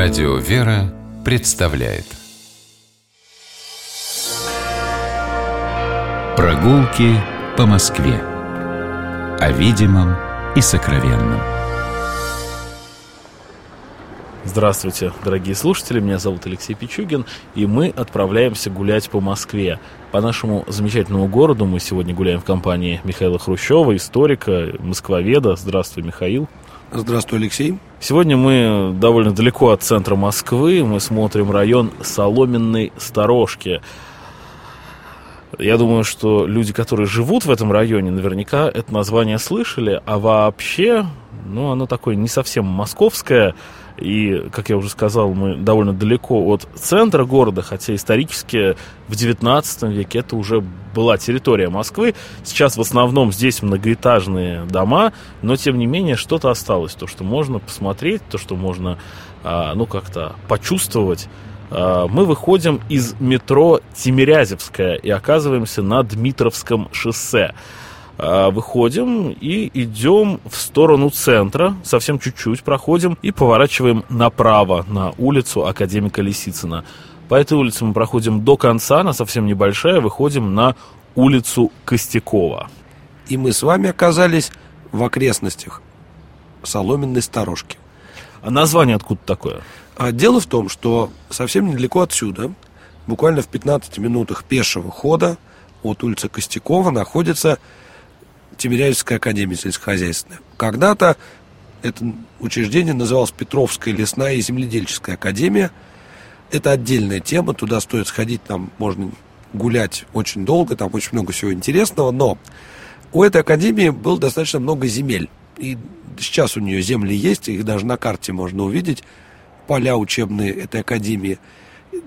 Радио «Вера» представляет Прогулки по Москве О видимом и сокровенном Здравствуйте, дорогие слушатели, меня зовут Алексей Пичугин, и мы отправляемся гулять по Москве. По нашему замечательному городу мы сегодня гуляем в компании Михаила Хрущева, историка, москвоведа. Здравствуй, Михаил. Здравствуй, Алексей. Сегодня мы довольно далеко от центра Москвы. Мы смотрим район Соломенной Сторожки. Я думаю, что люди, которые живут в этом районе, наверняка это название слышали, а вообще, ну, оно такое не совсем московское, и, как я уже сказал, мы довольно далеко от центра города, хотя исторически в 19 веке это уже была территория Москвы. Сейчас в основном здесь многоэтажные дома, но тем не менее что-то осталось, то, что можно посмотреть, то, что можно, а, ну, как-то почувствовать. А, мы выходим из метро Тимирязевская и оказываемся на Дмитровском шоссе. А, выходим и идем в сторону центра, совсем чуть-чуть проходим и поворачиваем направо на улицу Академика Лисицына. По этой улице мы проходим до конца, она совсем небольшая, выходим на улицу Костякова. И мы с вами оказались в окрестностях Соломенной сторожки. А название откуда такое? А дело в том, что совсем недалеко отсюда, буквально в 15 минутах пешего хода от улицы Костякова находится Тимирязевская академия сельскохозяйственная. Когда-то это учреждение называлось Петровская лесная и земледельческая академия. Это отдельная тема, туда стоит сходить, там можно гулять очень долго, там очень много всего интересного, но у этой академии было достаточно много земель. И сейчас у нее земли есть, их даже на карте можно увидеть, поля учебные этой академии.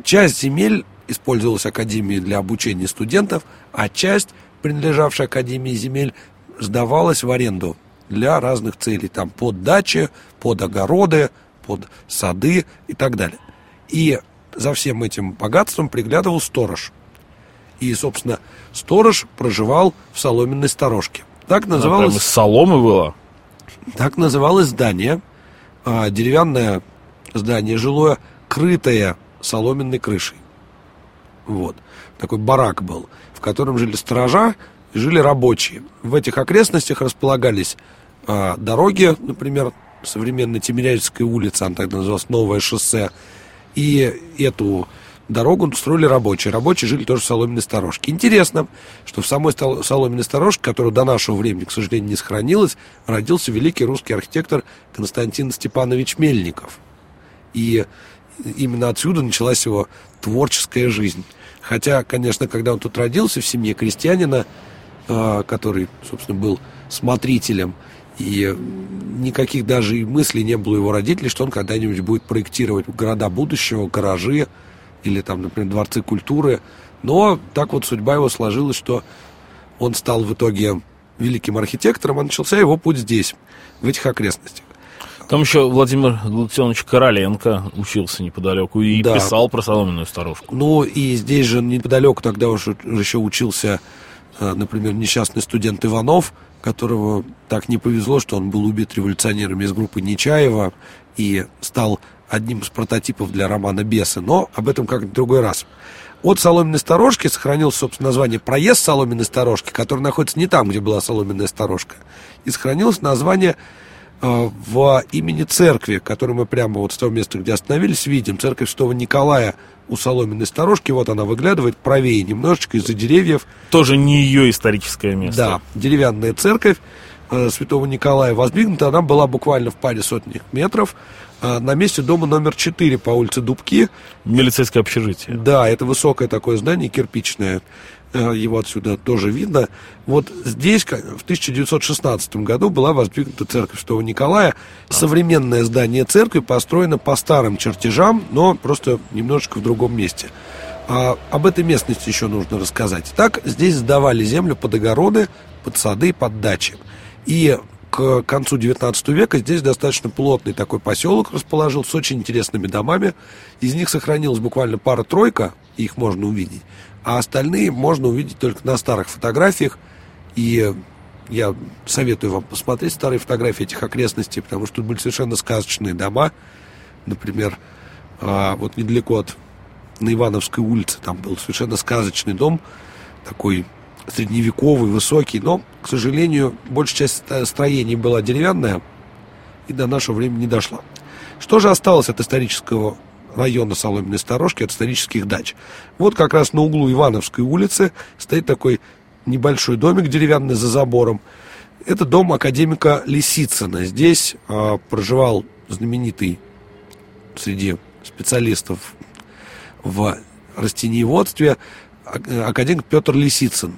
Часть земель использовалась академией для обучения студентов, а часть, принадлежавшая академии земель, сдавалась в аренду для разных целей, там под дачи, под огороды, под сады и так далее. И за всем этим богатством приглядывал сторож. И, собственно, сторож проживал в соломенной сторожке. Так называлось... Она из соломы было? Так называлось здание, а, деревянное здание жилое, крытое соломенной крышей. Вот. Такой барак был, в котором жили сторожа, жили рабочие. В этих окрестностях располагались э, дороги, например, современная Тимирязевская улица, она тогда называлась Новое шоссе, и эту дорогу строили рабочие. Рабочие жили тоже в соломенной сторожке. Интересно, что в самой соломенной сторожке, которая до нашего времени, к сожалению, не сохранилась, родился великий русский архитектор Константин Степанович Мельников. И именно отсюда началась его творческая жизнь. Хотя, конечно, когда он тут родился в семье крестьянина, который, собственно, был смотрителем, и никаких даже и мыслей не было у его родителей, что он когда-нибудь будет проектировать города будущего, гаражи или там, например, дворцы культуры. Но так вот судьба его сложилась, что он стал в итоге великим архитектором, а начался его путь здесь, в этих окрестностях. Там еще Владимир Галактионович Короленко учился неподалеку и да. писал про соломенную сторожку. Ну и здесь же неподалеку тогда уже, уже еще учился например, несчастный студент Иванов, которого так не повезло, что он был убит революционерами из группы Нечаева и стал одним из прототипов для романа «Бесы», но об этом как-то в другой раз. От соломенной сторожки сохранилось, собственно, название «Проезд соломенной сторожки», который находится не там, где была соломенная сторожка. И сохранилось название э, в имени церкви, которую мы прямо вот с того места, где остановились, видим. Церковь Святого Николая у соломенной сторожки, вот она выглядывает правее немножечко из-за деревьев. Тоже не ее историческое место. Да, деревянная церковь э, Святого Николая воздвигнута, она была буквально в паре сотни метров э, на месте дома номер 4 по улице Дубки. Милицейское общежитие. Да, это высокое такое здание, кирпичное. Э, его отсюда тоже видно. Вот здесь в 1916 году была воздвигнута церковь Святого Николая. Современное здание церкви построено по старым чертежам, но просто немножечко в другом месте. А об этой местности еще нужно рассказать. Так, здесь сдавали землю под огороды, под сады, под дачи. И к концу 19 века здесь достаточно плотный такой поселок расположился с очень интересными домами. Из них сохранилась буквально пара-тройка, их можно увидеть а остальные можно увидеть только на старых фотографиях. И я советую вам посмотреть старые фотографии этих окрестностей, потому что тут были совершенно сказочные дома. Например, а, вот недалеко от на Ивановской улице. Там был совершенно сказочный дом, такой средневековый, высокий, но, к сожалению, большая часть строений была деревянная и до нашего времени не дошла. Что же осталось от исторического района Соломенной Сторожки, от исторических дач? Вот как раз на углу Ивановской улицы стоит такой небольшой домик деревянный за забором. Это дом академика Лисицына. Здесь э, проживал знаменитый среди специалистов в растениеводстве академик Петр Лисицын.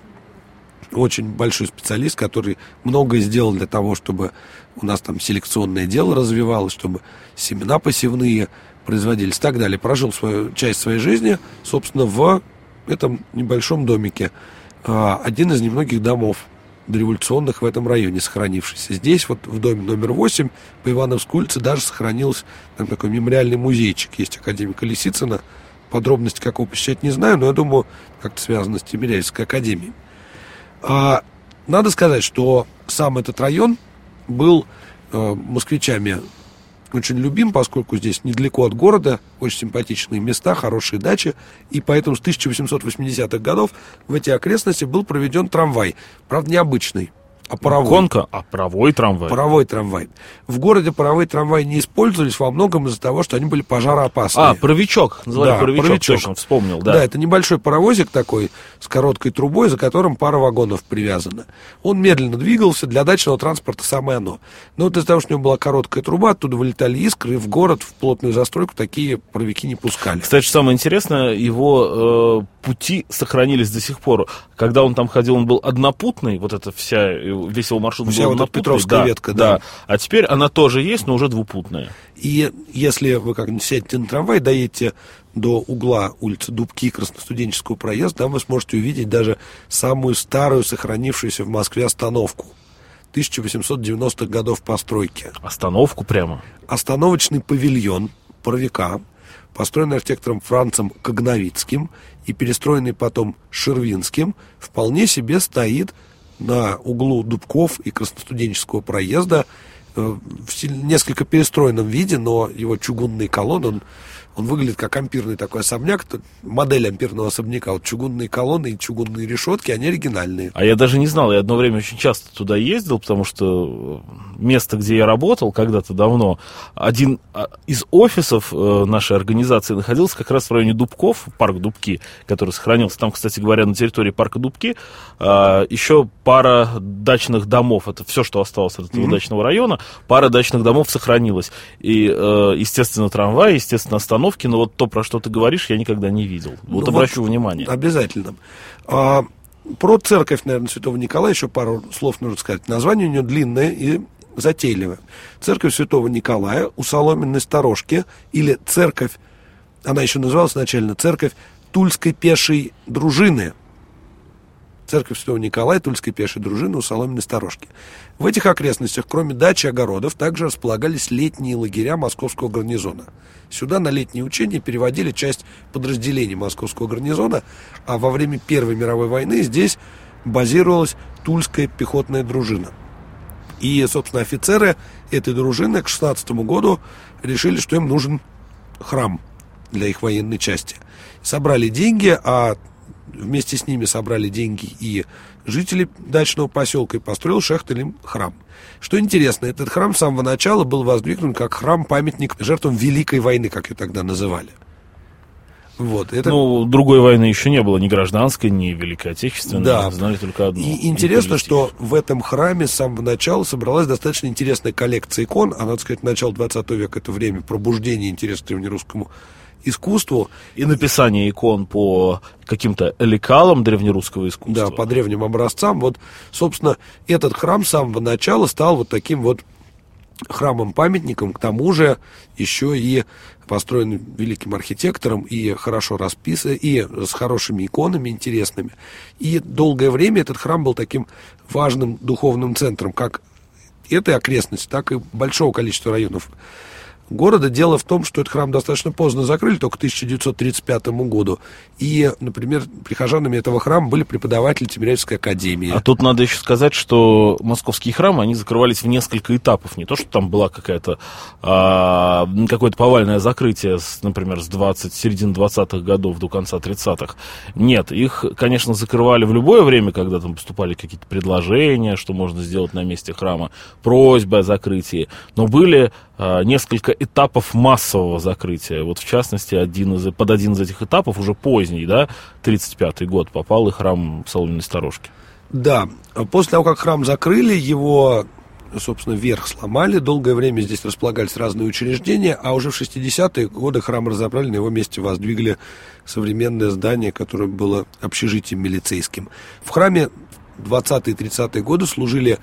Очень большой специалист, который многое сделал для того, чтобы у нас там селекционное дело развивалось, чтобы семена посевные производились и так далее. Прожил свою часть своей жизни, собственно, в этом небольшом домике. А, один из немногих домов дореволюционных в этом районе сохранившийся. Здесь вот в доме номер 8 по Ивановской улице даже сохранился там такой мемориальный музейчик. Есть академика Лисицына. Подробности какого посещать не знаю, но я думаю, как-то связано с Тимирязевской академией. А, надо сказать, что сам этот район был э, москвичами очень любим, поскольку здесь недалеко от города, очень симпатичные места, хорошие дачи, и поэтому с 1880-х годов в эти окрестности был проведен трамвай, правда необычный, а паровой. Конка, а паровой трамвай. Паровой трамвай. В городе паровые трамваи не использовались во многом из-за того, что они были пожароопасные. А, паровичок. Называли да, паровичок, паровичок, точно, вспомнил. Да. да, это небольшой паровозик такой с короткой трубой, за которым пара вагонов привязана. Он медленно двигался, для дачного транспорта самое оно. Но вот из-за того, что у него была короткая труба, оттуда вылетали искры, и в город, в плотную застройку такие паровики не пускали. Кстати, самое интересное, его э, пути сохранились до сих пор. Когда он там ходил, он был однопутный, вот эта вся весь его маршрут Вся был вот Петровская да, ветка, да. да. А теперь она тоже есть, но уже двупутная. И если вы как-нибудь сядете на трамвай, доедете до угла улицы Дубки Красностуденческого проезда, там вы сможете увидеть даже самую старую сохранившуюся в Москве остановку. 1890-х годов постройки. Остановку прямо? Остановочный павильон паровика, построенный архитектором Францем Когновицким и перестроенный потом Шервинским, вполне себе стоит на углу Дубков и Красностуденческого проезда э, в несколько перестроенном виде, но его чугунные колонны, он он выглядит как ампирный такой особняк, модель ампирного особняка. Вот чугунные колонны и чугунные решетки, они оригинальные. А я даже не знал, я одно время очень часто туда ездил, потому что место, где я работал когда-то давно, один а, из офисов э, нашей организации находился как раз в районе Дубков, парк Дубки, который сохранился. Там, кстати говоря, на территории парка Дубки а, еще пара дачных домов. Это все, что осталось от этого mm-hmm. дачного района. Пара дачных домов сохранилась. И, э, естественно, трамвай, естественно, остановка установки, но вот то, про что ты говоришь, я никогда не видел. Вот ну, обращу вот внимание. Обязательно. А, про церковь, наверное, Святого Николая еще пару слов нужно сказать. Название у нее длинное и затейливое. Церковь Святого Николая у Соломенной Сторожки или церковь, она еще называлась изначально церковь Тульской пешей дружины – церковь Святого Николая, Тульской пешей дружины у Соломенной сторожки. В этих окрестностях, кроме дачи и огородов, также располагались летние лагеря московского гарнизона. Сюда на летние учения переводили часть подразделений московского гарнизона, а во время Первой мировой войны здесь базировалась Тульская пехотная дружина. И, собственно, офицеры этой дружины к 16 году решили, что им нужен храм для их военной части. Собрали деньги, а вместе с ними собрали деньги и жители дачного поселка и построил Шехтелем храм. Что интересно, этот храм с самого начала был воздвигнут как храм-памятник жертвам Великой войны, как ее тогда называли. Вот, это... Ну, другой войны еще не было, ни гражданской, ни Великой Отечественной. Да. Знали только одну. И интересно, что в этом храме с самого начала собралась достаточно интересная коллекция икон. А надо сказать, начало 20 века это время пробуждения интереса древнерусскому искусству. И написание икон по каким-то лекалам древнерусского искусства. Да, по древним образцам. Вот, собственно, этот храм с самого начала стал вот таким вот храмом-памятником, к тому же еще и построен великим архитектором и хорошо расписан, и с хорошими иконами интересными. И долгое время этот храм был таким важным духовным центром, как этой окрестности, так и большого количества районов города. Дело в том, что этот храм достаточно поздно закрыли, только к 1935 году. И, например, прихожанами этого храма были преподаватели Тимирязевской академии. А тут надо еще сказать, что московские храмы, они закрывались в несколько этапов. Не то, что там была какая-то а, какое-то повальное закрытие, с, например, с 20, середины 20-х годов до конца 30-х. Нет, их, конечно, закрывали в любое время, когда там поступали какие-то предложения, что можно сделать на месте храма, просьбы о закрытии. Но были а, несколько этапов массового закрытия. Вот, в частности, один из, под один из этих этапов, уже поздний, да, 35-й год, попал и храм Соломенной Сторожки. Да, после того, как храм закрыли, его, собственно, верх сломали, долгое время здесь располагались разные учреждения, а уже в 60-е годы храм разобрали, на его месте воздвигли современное здание, которое было общежитием милицейским. В храме 20-е и 30-е годы служили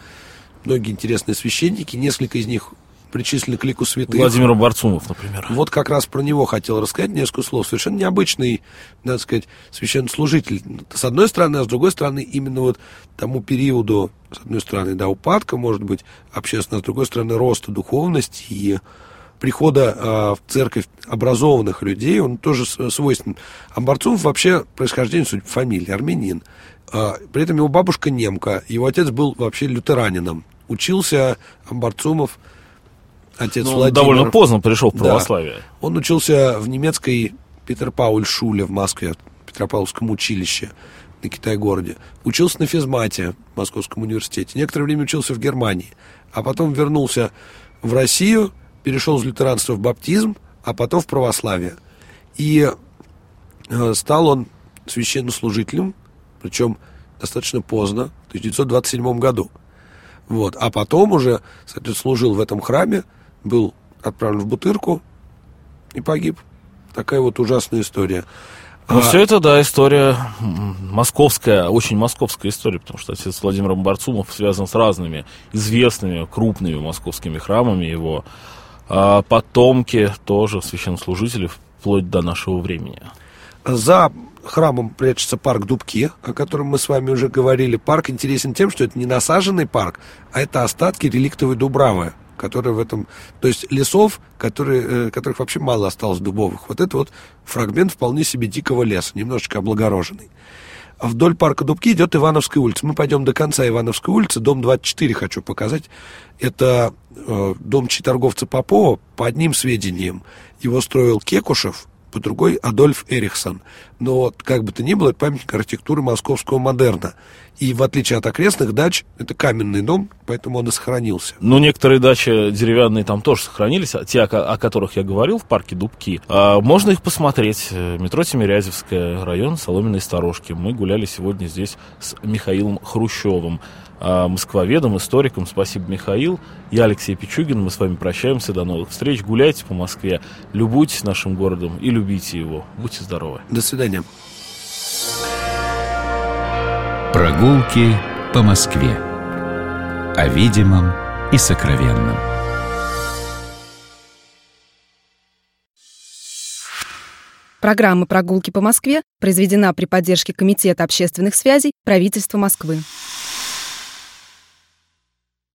многие интересные священники, несколько из них причислены к лику святых. Владимир Барцумов, например. Вот как раз про него хотел рассказать несколько слов. Совершенно необычный, надо сказать, священнослужитель. С одной стороны, а с другой стороны, именно вот тому периоду, с одной стороны, да, упадка, может быть, общественно, с другой стороны, роста духовности и прихода э, в церковь образованных людей, он тоже свойственен. А Барцумов вообще происхождение, судя по фамилии, армянин. Э, при этом его бабушка немка, его отец был вообще лютеранином. Учился Амбарцумов отец ну, Владимир. довольно поздно пришел в православие. Да. Он учился в немецкой Петропауль-шуле в Москве, в Петропавловском училище на Китай-городе. Учился на физмате в Московском университете. Некоторое время учился в Германии. А потом вернулся в Россию, перешел из лютеранства в баптизм, а потом в православие. И э, стал он священнослужителем, причем достаточно поздно, в 1927 году. Вот. А потом уже, кстати, служил в этом храме, был отправлен в Бутырку и погиб. Такая вот ужасная история. Ну, а... все это, да, история московская, очень московская история, потому что отец Владимир Барцумов связан с разными известными, крупными московскими храмами. Его а потомки тоже священнослужители вплоть до нашего времени. За храмом прячется парк Дубки, о котором мы с вами уже говорили. Парк интересен тем, что это не насаженный парк, а это остатки реликтовой Дубравы, которые в этом... То есть лесов, которые, э, которых вообще мало осталось дубовых. Вот это вот фрагмент вполне себе дикого леса, немножечко облагороженный. А вдоль парка Дубки идет Ивановская улица. Мы пойдем до конца Ивановской улицы. Дом 24 хочу показать. Это э, дом торговца Попова. По одним сведениям его строил Кекушев, по другой Адольф Эрихсон. Но, как бы то ни было, это памятник архитектуры московского модерна. И в отличие от окрестных дач, это каменный дом, поэтому он и сохранился. Ну, некоторые дачи деревянные там тоже сохранились, а те, о, о которых я говорил в парке Дубки. А, можно их посмотреть. Метро Тимирязевская, район Соломенной Сторожки. Мы гуляли сегодня здесь с Михаилом Хрущевым. А, москвоведом, историком. Спасибо, Михаил. Я Алексей Пичугин. Мы с вами прощаемся. До новых встреч. Гуляйте по Москве. Любуйтесь нашим городом и любите его. Будьте здоровы. До свидания. Прогулки по Москве. О видимом и сокровенном. Программа «Прогулки по Москве» произведена при поддержке Комитета общественных связей правительства Москвы.